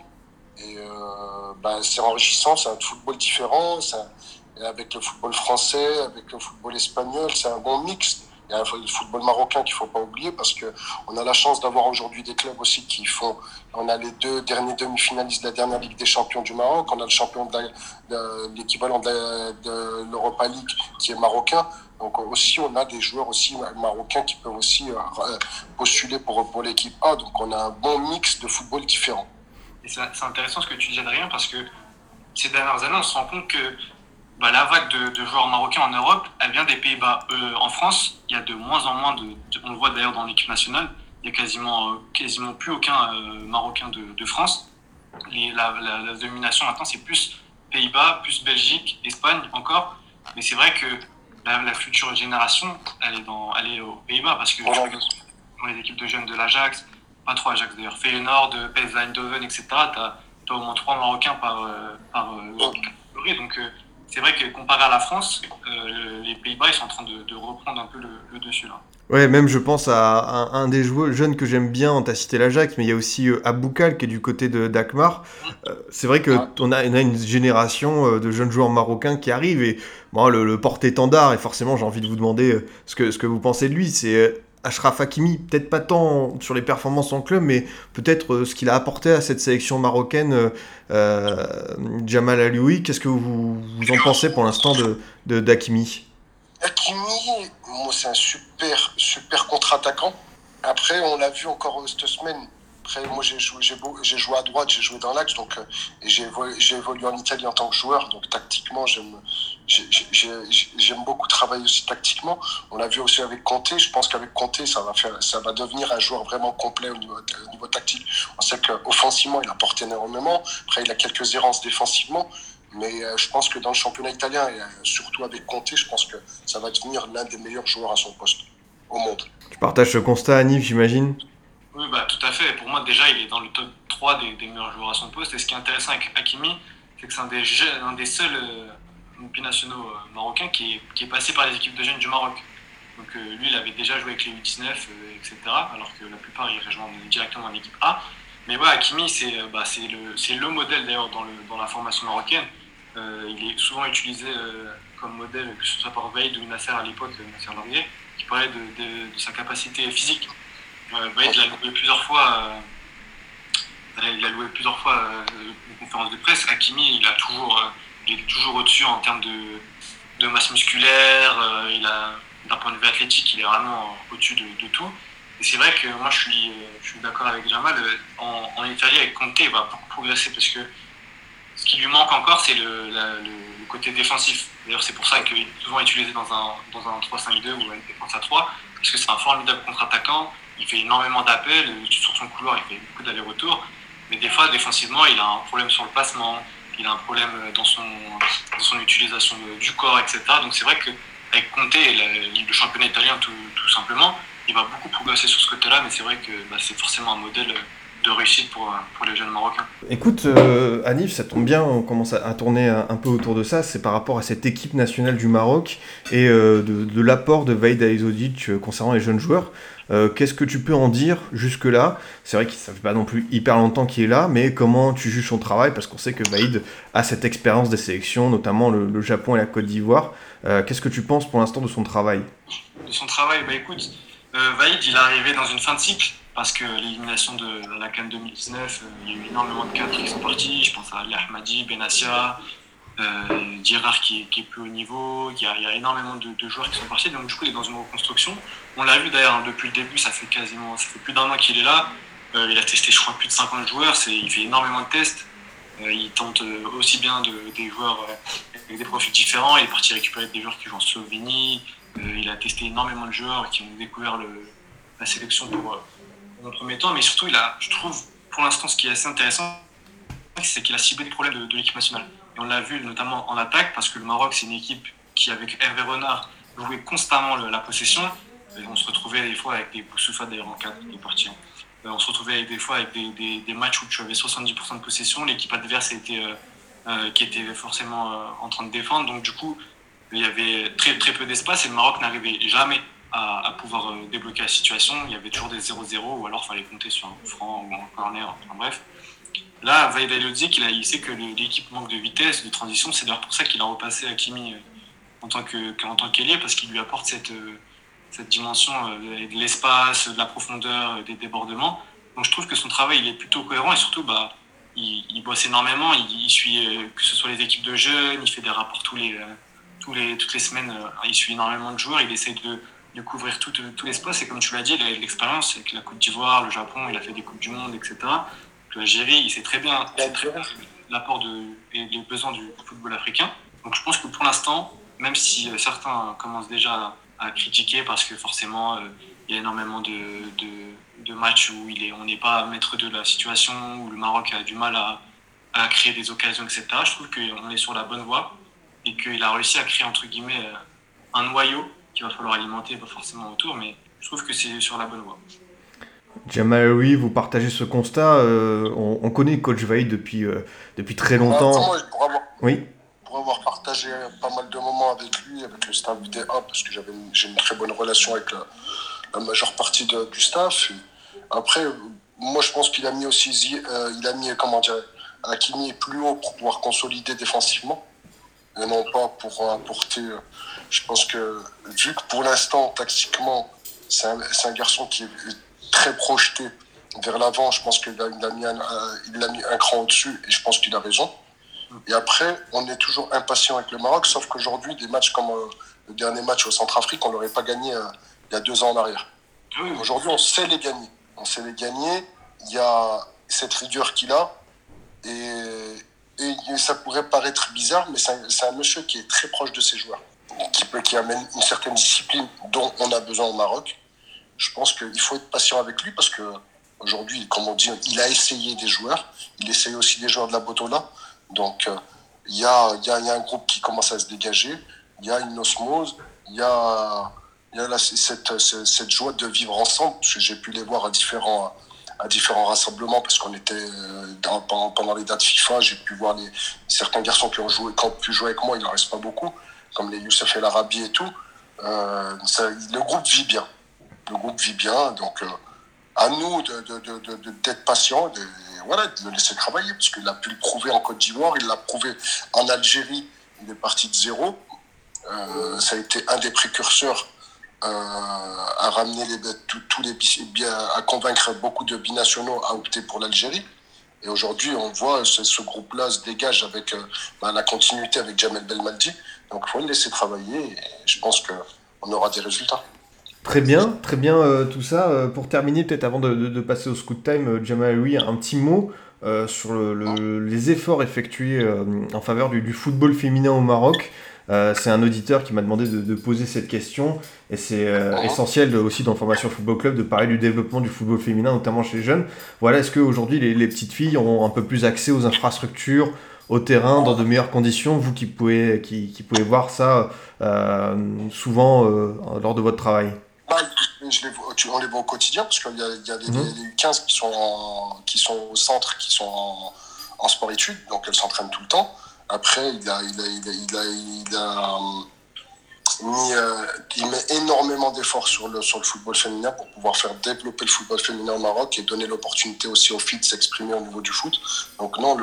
Et euh, bah, c'est enrichissant, c'est un football différent, avec le football français, avec le football espagnol, c'est un bon mix. Il y a le football marocain qu'il ne faut pas oublier parce qu'on a la chance d'avoir aujourd'hui des clubs aussi qui font. On a les deux derniers demi-finalistes de la dernière Ligue des Champions du Maroc. On a le champion de l'équivalent de, l'Europa League qui est marocain. Donc aussi, on a des joueurs aussi marocains qui peuvent aussi euh, postuler pour, pour l'équipe A. Donc on a un bon mix de football différent. c'est intéressant ce que tu dis, Adrien, parce que ces dernières années, on se rend compte que bah, la vague de, joueurs marocains en Europe, elle vient des Pays-Bas. Euh, en France, il y a de moins en moins de. on le voit d'ailleurs dans l'équipe nationale, il n'y a quasiment, euh, quasiment plus aucun euh, Marocain de, France. la, domination maintenant, c'est plus Pays-Bas, plus Belgique, Espagne encore. Mais c'est vrai que la, future génération, elle est, dans, elle est aux Pays-Bas parce que dans les équipes de jeunes de l'Ajax, pas trop Ajax d'ailleurs, Feyenoord, PSV Eindhoven, etc., tu as, au moins trois Marocains par, par catégorie. Donc c'est vrai que comparé à la France, euh, les Pays-Bas ils sont en train de, reprendre un peu le, dessus là. Ouais, même je pense à un, des joueurs jeunes que j'aime bien, tu as cité l'Ajax, mais il y a aussi euh, Aboukal qui est du côté de d'Akmar. Euh, c'est vrai qu'on on a, une génération de jeunes joueurs marocains qui arrivent et bon, le, le porte-étendard, et forcément j'ai envie de vous demander ce que, ce que vous pensez de lui, c'est Ashraf Hakimi, peut-être pas tant sur les performances en club, mais peut-être euh, ce qu'il a apporté à cette sélection marocaine, euh, euh, Jamal Alioui. Qu'est-ce que vous, en pensez pour l'instant de, d'Hakimi? Hakimi, c'est un super, super contre-attaquant. Après, on l'a vu encore cette semaine, moi, j'ai joué, à droite, j'ai joué dans l'axe, donc euh, et j'ai évolué, en Italie en tant que joueur. Donc, tactiquement, j'aime beaucoup travailler aussi tactiquement. On l'a vu aussi avec Conte. Je pense qu'avec Conte, ça va, devenir un joueur vraiment complet au niveau, au niveau tactique. On sait qu'offensivement, il apporte énormément. Après, il a quelques errances défensivement. Mais euh, je pense que dans le championnat italien, et euh, surtout avec Conte, je pense que ça va devenir l'un des meilleurs joueurs à son poste au monde. Tu partages ce constat, Anif, j'imagine? Oui, bah, tout à fait. Pour moi, déjà, il est dans le top 3 des, meilleurs joueurs à son poste. Et ce qui est intéressant avec Hakimi, c'est que c'est un des, un des seuls euh, binationaux euh, marocains qui est, passé par les équipes de jeunes du Maroc. Donc euh, lui, il avait déjà joué avec les U19, etc. Alors que la plupart, ils rejoignent directement l'équipe A. Mais ouais, Hakimi, c'est bah, le, le modèle d'ailleurs dans, dans, la formation marocaine. il est souvent utilisé comme modèle, que ce soit par Veil ou Nasser à l'époque, Nasser Laurier, qui parlait de, de sa capacité physique il l'a loué plusieurs fois. Euh, il a loué plusieurs fois euh, une conférence de presse. Hakimi, il a toujours, euh, est toujours au-dessus en termes de, masse musculaire. d'un point de vue athlétique, il est vraiment au-dessus de, tout. Et c'est vrai que moi, je suis, d'accord avec Jamal. En, Italie, avec Conte, il va beaucoup progresser parce que ce qui lui manque encore, c'est le, le, côté défensif. D'ailleurs, c'est pour ça qu'il est souvent utilisé dans un, dans un 3-5-2 ou une défense à 3, parce que c'est un formidable contre-attaquant il fait énormément d'appels, sur son couloir, il fait beaucoup d'allers-retours. Mais des fois, défensivement, il a un problème sur le passement, il a un problème dans son, utilisation du corps, etc. Donc c'est vrai qu'avec Conte et le championnat italien tout, tout, simplement, il va beaucoup progresser sur ce côté-là, mais c'est vrai que bah, c'est forcément un modèle de réussite pour, pour les jeunes Marocains. Écoute, euh, Anif, ça tombe bien, on commence à, tourner un, peu autour de ça. C'est par rapport à cette équipe nationale du Maroc et euh, de, l'apport de Vaïd Aizodic euh, concernant les jeunes joueurs. Euh, qu'est-ce que tu peux en dire jusque-là? C'est vrai que ça fait pas non plus hyper longtemps qu'il est là, mais comment tu juges son travail? Parce qu'on sait que Vaïd a cette expérience des sélections, notamment le, Japon et la Côte d'Ivoire. Qu'est-ce que tu penses pour l'instant de son travail? De son travail, bah écoute, Vaïd, il est arrivé dans une fin de cycle parce que l'élimination de la Cannes 2019, euh, il y a eu énormément de cadres qui sont partis. Je pense à Ali Ahmadi, Benassia, euh, qui, est plus haut niveau. Il y a, énormément de, joueurs qui sont partis. Donc, du coup, il est dans une reconstruction. On l'a vu d'ailleurs hein, depuis le début, ça fait quasiment ça fait plus d'un an qu'il est là. Euh, il a testé, je crois, plus de 50 joueurs. Il fait énormément de tests. il tente aussi bien de, des joueurs avec des profils différents. Il est parti récupérer des joueurs qui jouent en Slovénie. il a testé énormément de joueurs qui ont découvert la sélection pour, dans premier temps. Mais surtout, il a, je trouve, pour l'instant, ce qui est assez intéressant, c'est qu'il a ciblé les problèmes de, l'équipe nationale. Et on l'a vu notamment en attaque, parce que le Maroc, c'est une équipe qui, avec Hervé Renard, jouait constamment la possession. Et on se retrouvait des fois avec des Boussoufa d'ailleurs en 4 qui est parti. On se retrouvait des fois avec des, des, matchs où tu avais 70% de possession, l'équipe adverse était, euh, euh, qui était forcément euh, en train de défendre. Donc du coup, il y avait très, très peu d'espace et le Maroc n'arrivait jamais à, pouvoir débloquer la situation. Il y avait toujours des 0-0 ou alors il fallait compter sur un franc ou un corner. Enfin bref. Là, dit qu'il il sait que l'équipe manque de vitesse, de transition. C'est d'ailleurs pour ça qu'il a repassé Hakimi en tant qu'ailier, parce qu'il lui apporte cette, cette dimension euh, de l'espace, de la profondeur, euh, des débordements. Donc je trouve que son travail il est plutôt cohérent et surtout bah, il, il bosse énormément. Il, suit euh, que ce soit les équipes de jeunes, il fait des rapports tous les, toutes les semaines. Il suit énormément de joueurs, il essaie de, de couvrir tout, tout l'espace. Et comme tu l'as dit, l'expérience avec la Côte d'Ivoire, le Japon, il a fait des Coupes du Monde, etc. L'Algérie, il sait très bien l'apport et les besoins du football africain. Donc je pense que pour l'instant, même si certains commencent déjà à critiquer parce que forcément, euh, il y a énormément de, matchs où on n'est pas maître de la situation, où le Maroc a du mal à, à créer des occasions, etc. Je trouve qu'on est sur la bonne voie et qu'il a réussi à créer, entre guillemets, euh, un noyau qu'il va falloir alimenter, pas forcément autour, mais je trouve que c'est sur la bonne voie. Jamal, oui, vous partagez ce constat. Euh, on, on, connaît Coach Vaïd depuis, depuis très longtemps. Oui pour avoir partagé pas mal de moments avec lui, avec le staff VDA, parce que j'avais j'ai une très bonne relation avec la, majeure partie de, du staff. après, moi, je pense qu'il a mis aussi, euh, il a mis, comment dire, Hakimi plus haut pour pouvoir consolider défensivement, et non pas pour apporter. Je pense que, vu que pour l'instant, tactiquement, c'est un, un, garçon qui est très projeté vers l'avant, je pense qu'il a, il a, mis un, il a mis un cran au-dessus, et je pense qu'il a raison. Et après, on est toujours impatient avec le Maroc, sauf qu'aujourd'hui, des matchs comme euh, le dernier match au Centrafrique, on ne l'aurait pas gagné euh, il y a deux ans en arrière. Aujourd'hui, on sait les gagner. On sait les gagner. Il y a cette rigueur qu'il a. Et, et, ça pourrait paraître bizarre, mais c'est un, monsieur qui est très proche de ses joueurs, qui, amène une certaine discipline dont on a besoin au Maroc. Je pense qu'il faut être patient avec lui parce que aujourd'hui, comme on dit, il a essayé des joueurs. Il essaye aussi des joueurs de la Botola. Donc, euh, il y, a, un groupe qui commence à se dégager, il y a une osmose, il y a, y a cette, cette, joie de vivre ensemble, parce que j'ai pu les voir à différents, à différents rassemblements, parce qu'on était euh, dans, pendant, les dates FIFA, j'ai pu voir les, certains garçons qui ont, joué, qui ont pu jouer avec moi, il n'en reste pas beaucoup, comme les Youssef El Arabi et tout. Euh, le groupe vit bien. Le groupe vit bien, donc à nous d'être de, de, de, patients voilà, de le laisser travailler, parce qu'il a pu le prouver en Côte d'Ivoire, il l'a prouvé en Algérie, il est parti de zéro. Euh, ça a été un des précurseurs à ramener les, tous les bien, à convaincre beaucoup de binationaux à opter pour l'Algérie. Et aujourd'hui, on voit ce, ce groupe-là se dégage avec euh, ben, la continuité avec Jamel Belmaldi. Donc, il faut le laisser travailler et je pense qu'on aura des résultats. Très bien, très bien euh, tout ça. Euh, pour terminer, peut-être avant de, de, passer au scoot time, Jamal oui, un petit mot sur le, le, les efforts effectués en faveur du, du, football féminin au Maroc. C'est un auditeur qui m'a demandé de, de, poser cette question et c'est essentiel aussi dans Formation Football Club de parler du développement du football féminin, notamment chez les jeunes. Voilà, est-ce qu'aujourd'hui les, les petites filles ont un peu plus accès aux infrastructures, au terrain dans de meilleures conditions, vous qui pouvez, qui, qui pouvez voir ça euh, souvent euh, lors de votre travail? Bah, je les, on les voit au quotidien parce qu'il y a, il y a des, mmh. 15 qui sont, en, qui sont au centre, qui sont en, en sport-études, donc elles s'entraînent tout le temps. Après, il a, mis, euh, met énormément d'efforts sur le, football féminin pour pouvoir faire développer le football féminin au Maroc et donner l'opportunité aussi aux filles de s'exprimer au niveau du foot. Donc non,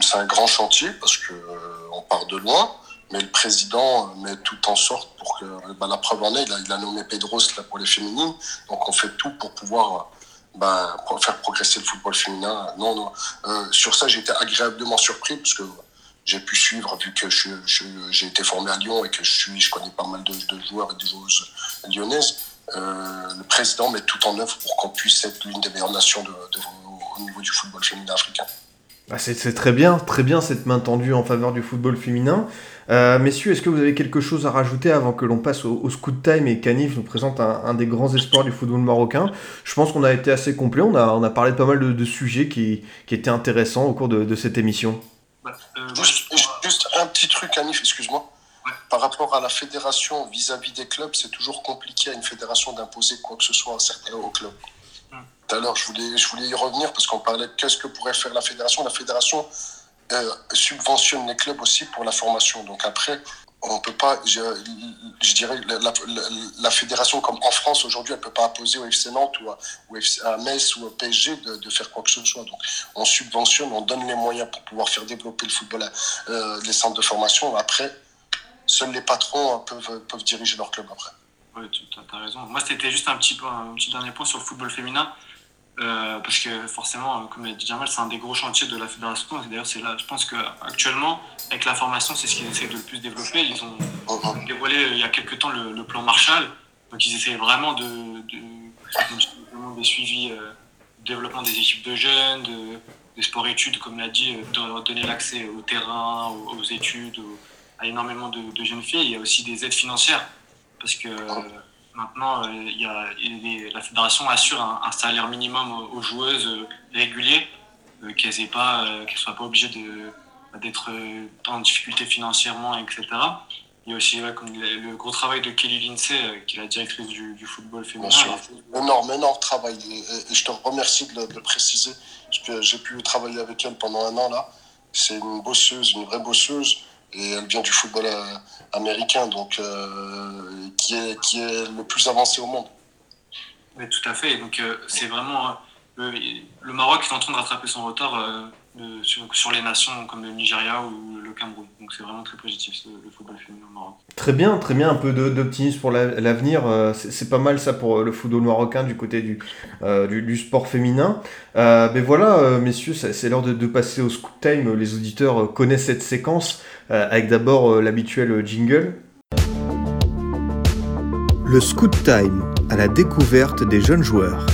c'est un grand chantier parce que euh, on part de loin mais le président met tout en sorte pour que bah, la preuve en est, il a, nommé Pedros pour les féminines, donc on fait tout pour pouvoir bah, faire progresser le football féminin. Non, non. Euh, sur ça, été agréablement surpris parce que j'ai pu suivre vu que j'ai je, je, été formé à Lyon et que je suis, je connais pas mal de, joueurs et de joueuses lyonnaises. Euh, le président met tout en œuvre pour qu'on puisse être l'une des meilleures nations au niveau du football féminin africain. Ah, c'est très bien, très bien cette main tendue en faveur du football féminin. Euh, messieurs, est-ce que vous avez quelque chose à rajouter avant que l'on passe au, Scoot Time et Canif nous présente un, des grands espoirs du football marocain? Je pense qu'on a été assez complet, on a, on a parlé de pas mal de, sujets qui, qui, étaient intéressants au cours de, cette émission. Euh, juste, un petit truc, Canif, excuse-moi. Par rapport à la fédération vis-à-vis des clubs, c'est toujours compliqué à une fédération d'imposer quoi que ce soit au club. Tout à l'heure, je voulais, je voulais y revenir parce qu'on parlait de qu'est-ce que pourrait faire la fédération. La fédération euh, les clubs aussi pour la formation. Donc après, on peut pas, je, dirais, la, fédération comme en France aujourd'hui, elle peut pas imposer au FC Nantes ou à, à Metz ou au PSG de, faire quoi que ce soit. Donc on subventionne, on donne les moyens pour pouvoir faire développer le football, euh, les centres de formation. Après, seuls les patrons peuvent, peuvent diriger leur club après. Oui, tu as raison. Moi, c'était juste un petit, un petit dernier point sur le football féminin. Euh, parce que forcément, euh, comme l'a dit Jamal, c'est un des gros chantiers de la fédération. D'ailleurs, c'est là, je pense qu'actuellement, avec la formation, c'est ce qu'ils essaient de le plus développer. Ils ont dévoilé euh, il y a quelques temps le, plan Marshall. Donc, ils essaient vraiment de, de, de, suivi, développement des équipes de jeunes, de, des sports-études, comme l'a dit, de donner l'accès au terrain, aux, études, à énormément de, jeunes filles. Il y a aussi des aides financières. Parce que Maintenant, euh, la fédération assure un, salaire minimum aux, joueuses euh, réguliers, euh, qu'elles ne soient pas obligées d'être en difficulté financièrement, etc. Il y a aussi le, gros travail de Kelly Lindsay, qui est la directrice du, football féminin. Énorme, énorme travail. Je te remercie de le, préciser, j'ai pu travailler avec elle pendant un an là. C'est une bosseuse, une vraie bosseuse et elle vient du football euh, américain, donc euh, qui, est, qui est le plus avancé au monde. Oui, tout à fait. Donc euh, c'est vraiment le, Maroc est en train de rattraper son retard sur, les nations comme le Nigeria ou Cameroun. Donc c'est vraiment très positif le football féminin au Maroc. Très bien, très bien. Un peu d'optimisme pour l'avenir. c'est pas mal ça pour le football marocain du côté du, du, sport féminin. mais voilà, messieurs, c'est l'heure de, de, passer au scoop time. Les auditeurs connaissent cette séquence. Euh, avec d'abord euh, l'habituel jingle. Le Scoot Time, à la découverte des jeunes joueurs.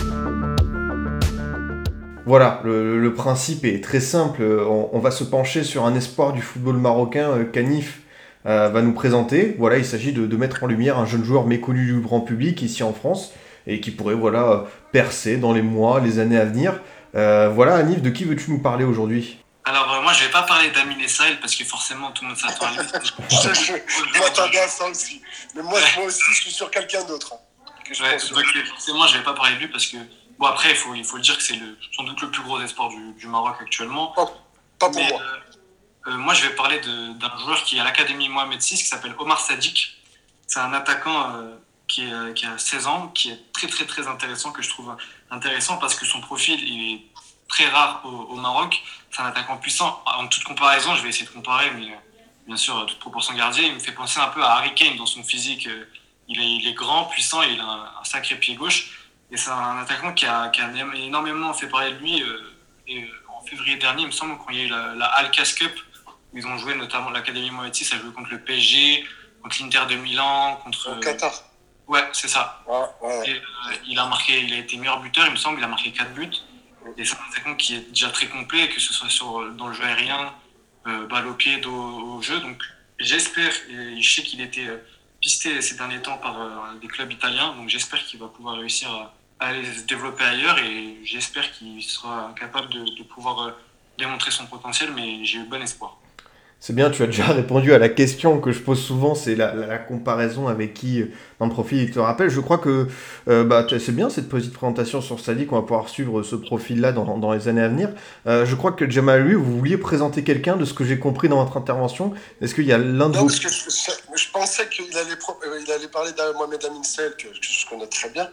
Voilà, le, principe est très simple. On, va se pencher sur un espoir du football marocain euh, Canif va nous présenter. Voilà, il s'agit de, mettre en lumière un jeune joueur méconnu du grand public ici en France et qui pourrait voilà percer dans les mois, les années à venir. voilà, Anif, de qui veux-tu nous parler aujourd'hui? Alors, euh, moi, je vais pas parler d'Amin Saïl parce que forcément, tout le monde s'attend à lui. <laughs> <laughs> je m'attendais à ça aussi. Mais moi, moi aussi, je suis sur quelqu'un d'autre. Hein, ouais, forcément, je vais pas parler de lui parce que. Bon, après, il faut, il faut le dire que c'est sans doute le plus gros espoir du, du Maroc actuellement. Pas, pas pour moi. Euh, euh, moi, je vais parler d'un joueur qui est à l'Académie Mohamed VI qui s'appelle Omar Sadik. C'est un attaquant qui, est, qui a 16 ans, qui est très, très, très intéressant, que je trouve intéressant parce que son profil, il est très rare au, Maroc. C'est un attaquant puissant. En toute comparaison, je vais essayer de comparer, mais euh, bien sûr, toute proportion gardée, il me fait penser un peu à Harry Kane dans son physique. Euh, il est, il est grand, puissant, et il a un, sacré pied gauche. Et c'est un attaquant qui a, qui a, énormément fait parler de lui. Euh, et en février dernier, il me semble, quand il y a eu la, la Alcas Cup, où ils ont joué notamment l'Académie Mohamed VI a joué contre le PSG, contre l'Inter de Milan, contre. Au Qatar. Ouais, c'est ça. il a marqué, il a été meilleur buteur, il me semble, il a marqué 4 buts. Et c'est un attaquant qui est déjà très complet, que ce soit sur, dans le jeu aérien, euh, balle au pied, dos au jeu. Donc j'espère, et je sais qu'il était euh, pisté ces derniers temps par euh, des clubs italiens, donc j'espère qu'il va pouvoir réussir à, aller se développer ailleurs et j'espère qu'il sera capable de, de pouvoir euh, démontrer son potentiel, mais j'ai eu bon espoir. C'est bien, tu as déjà répondu à la question que je pose souvent, c'est la, comparaison avec qui dans le profil il te rappelle. Je crois que euh, bah, c'est bien cette petite présentation sur Sadik, on va pouvoir suivre ce profil-là dans, dans, les années à venir. Euh, je crois que Jamal, lui, vous vouliez présenter quelqu'un de ce que j'ai compris dans votre intervention. Est-ce qu'il y a l'un de vous... parce que je, pensais qu'il allait, euh, il allait parler Mohamed Amin Sel, que, je connais très bien.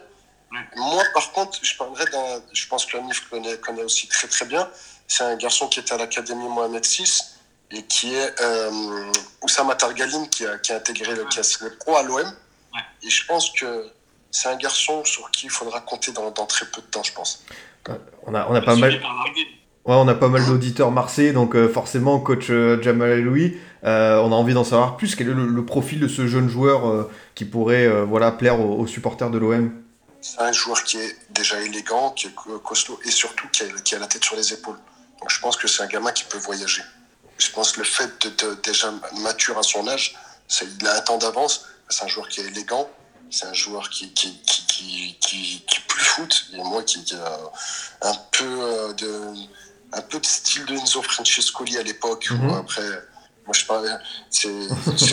Moi, par contre, je parlerai d'un. Je pense que Anif connaît, connaît aussi très très bien. C'est un garçon qui était à l'Académie Mohamed VI et qui est euh, Oussama Targaline qui a, qui a intégré le, qui a signé pro à l'OM. Et je pense que c'est un garçon sur qui il faudra compter dans, dans, très peu de temps, je pense. On a, on a pas mal. Ouais, on a pas mal d'auditeurs marseillais, donc euh, forcément, coach euh, Jamal Eloui, euh, on a envie d'en savoir plus. Quel est le, profil de ce jeune joueur qui pourrait voilà, plaire aux, supporters de l'OM C'est un joueur qui est déjà élégant, qui est costaud et surtout qui a, qui a la tête sur les épaules. Donc je pense que c'est un gamin qui peut voyager. Je pense que le fait de, déjà mature à son âge, il a un temps d'avance. C'est un joueur qui est élégant. C'est un joueur qui, qui, qui, qui, qui, plus foot. Et moi, qui, a un peu euh, de, un peu de style de Enzo Francescoli à l'époque. Mhm. Après, moi, je parlais. C'est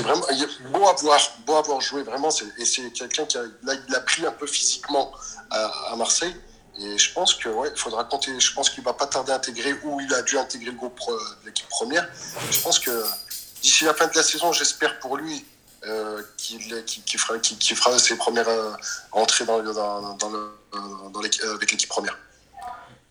vraiment beau à voir, beau vraiment. Et c'est quelqu'un qui a, a pris un peu physiquement à, à Marseille. Et je pense que ouais, faudra compter. Je pense qu'il va pas tarder à intégrer ou il a dû intégrer le groupe de l'équipe première. Je pense que d'ici la fin de la saison, j'espère pour lui euh, qu'il qui, fera, fera ses premières euh, entrées dans, dans, le, avec l'équipe première.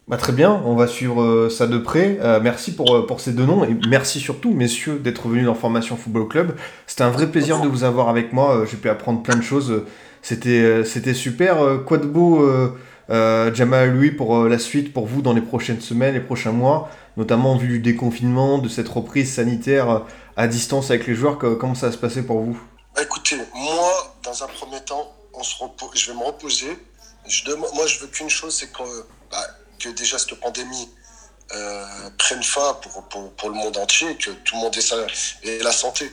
Bah très bien, on va suivre ça de près. Euh, merci pour, pour ces deux noms et merci surtout, messieurs, d'être venus dans Formation Football Club. C'était un vrai plaisir de vous avoir avec moi. J'ai pu apprendre plein de choses. C'était c'était super. Quoi de beau euh, Jamal lui pour euh, la suite pour vous dans les prochaines semaines, les prochains mois, notamment en vue du déconfinement, de cette reprise sanitaire euh, à distance avec les joueurs, comment ça va se passer pour vous? Bah, Écoutez, moi, dans un premier temps, on se je vais me reposer. Je moi, je veux qu'une chose, c'est que, bah, que déjà cette pandémie prenne fin pour, pour, pour, le monde entier, que tout le monde ait, la santé.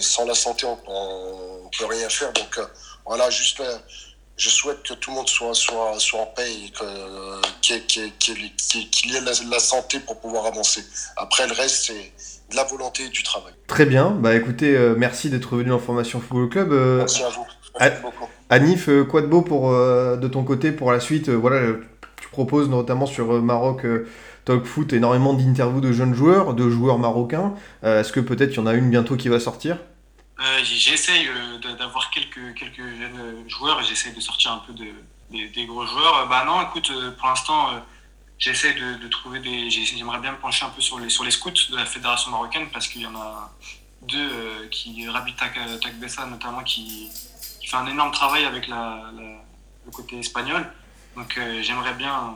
Sans la santé, on ne peut rien faire. Donc voilà, juste je souhaite que tout le monde soit, soit, soit en paix et qu'il y ait la, santé pour pouvoir avancer. Après, le reste, c'est de la volonté et du travail. Très bien. Bah écoutez, euh, merci d'être venu en formation Football Club. Euh, merci à vous. Merci beaucoup. Anif, euh, quoi de beau pour, de ton côté pour la suite Voilà, tu proposes notamment sur Maroc Talk Foot énormément d'interviews de jeunes joueurs, de joueurs marocains. Est-ce que peut-être il y en a une bientôt qui va sortir? Euh, j'essaye euh, d'avoir quelques, jeunes joueurs j'essaye de sortir un peu de, des, gros joueurs. Bah non, écoute, euh, pour l'instant, j'essaie de, trouver des. J'aimerais bien me pencher un peu sur les, scouts de la fédération marocaine parce qu'il y en a deux qui, Rabi Takbessa notamment, qui, qui, fait un énorme travail avec le côté espagnol. Donc j'aimerais bien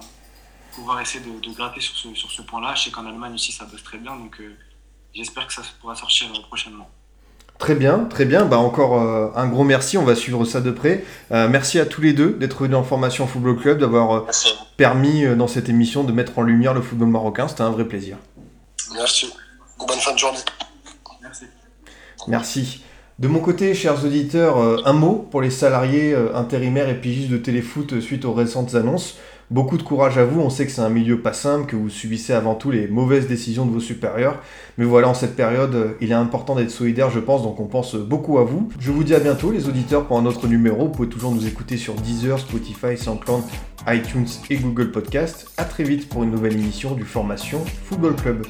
pouvoir essayer de, de, gratter sur ce, sur ce point-là. Je sais qu'en Allemagne aussi ça bosse très bien, donc j'espère que ça pourra sortir prochainement. Très bien, très bien. Bah encore euh, un gros merci, on va suivre ça de près. Euh, merci à tous les deux d'être venus en formation Football Club, d'avoir euh, permis dans cette émission de mettre en lumière le football marocain. C'était un vrai plaisir. Merci. Bonne fin de journée. Merci. Merci. De mon côté, chers auditeurs, un mot pour les salariés intérimaires et pigistes de téléfoot suite aux récentes annonces. Beaucoup de courage à vous, on sait que c'est un milieu pas simple, que vous subissez avant tout les mauvaises décisions de vos supérieurs. Mais voilà, en cette période, euh, il est important d'être solidaire, je pense, donc on pense beaucoup à vous. Je vous dis à bientôt, les auditeurs, pour un autre numéro. Vous pouvez toujours nous écouter sur Deezer, Spotify, SoundCloud, iTunes et Google Podcast. A très vite pour une nouvelle émission du Formation Football Club.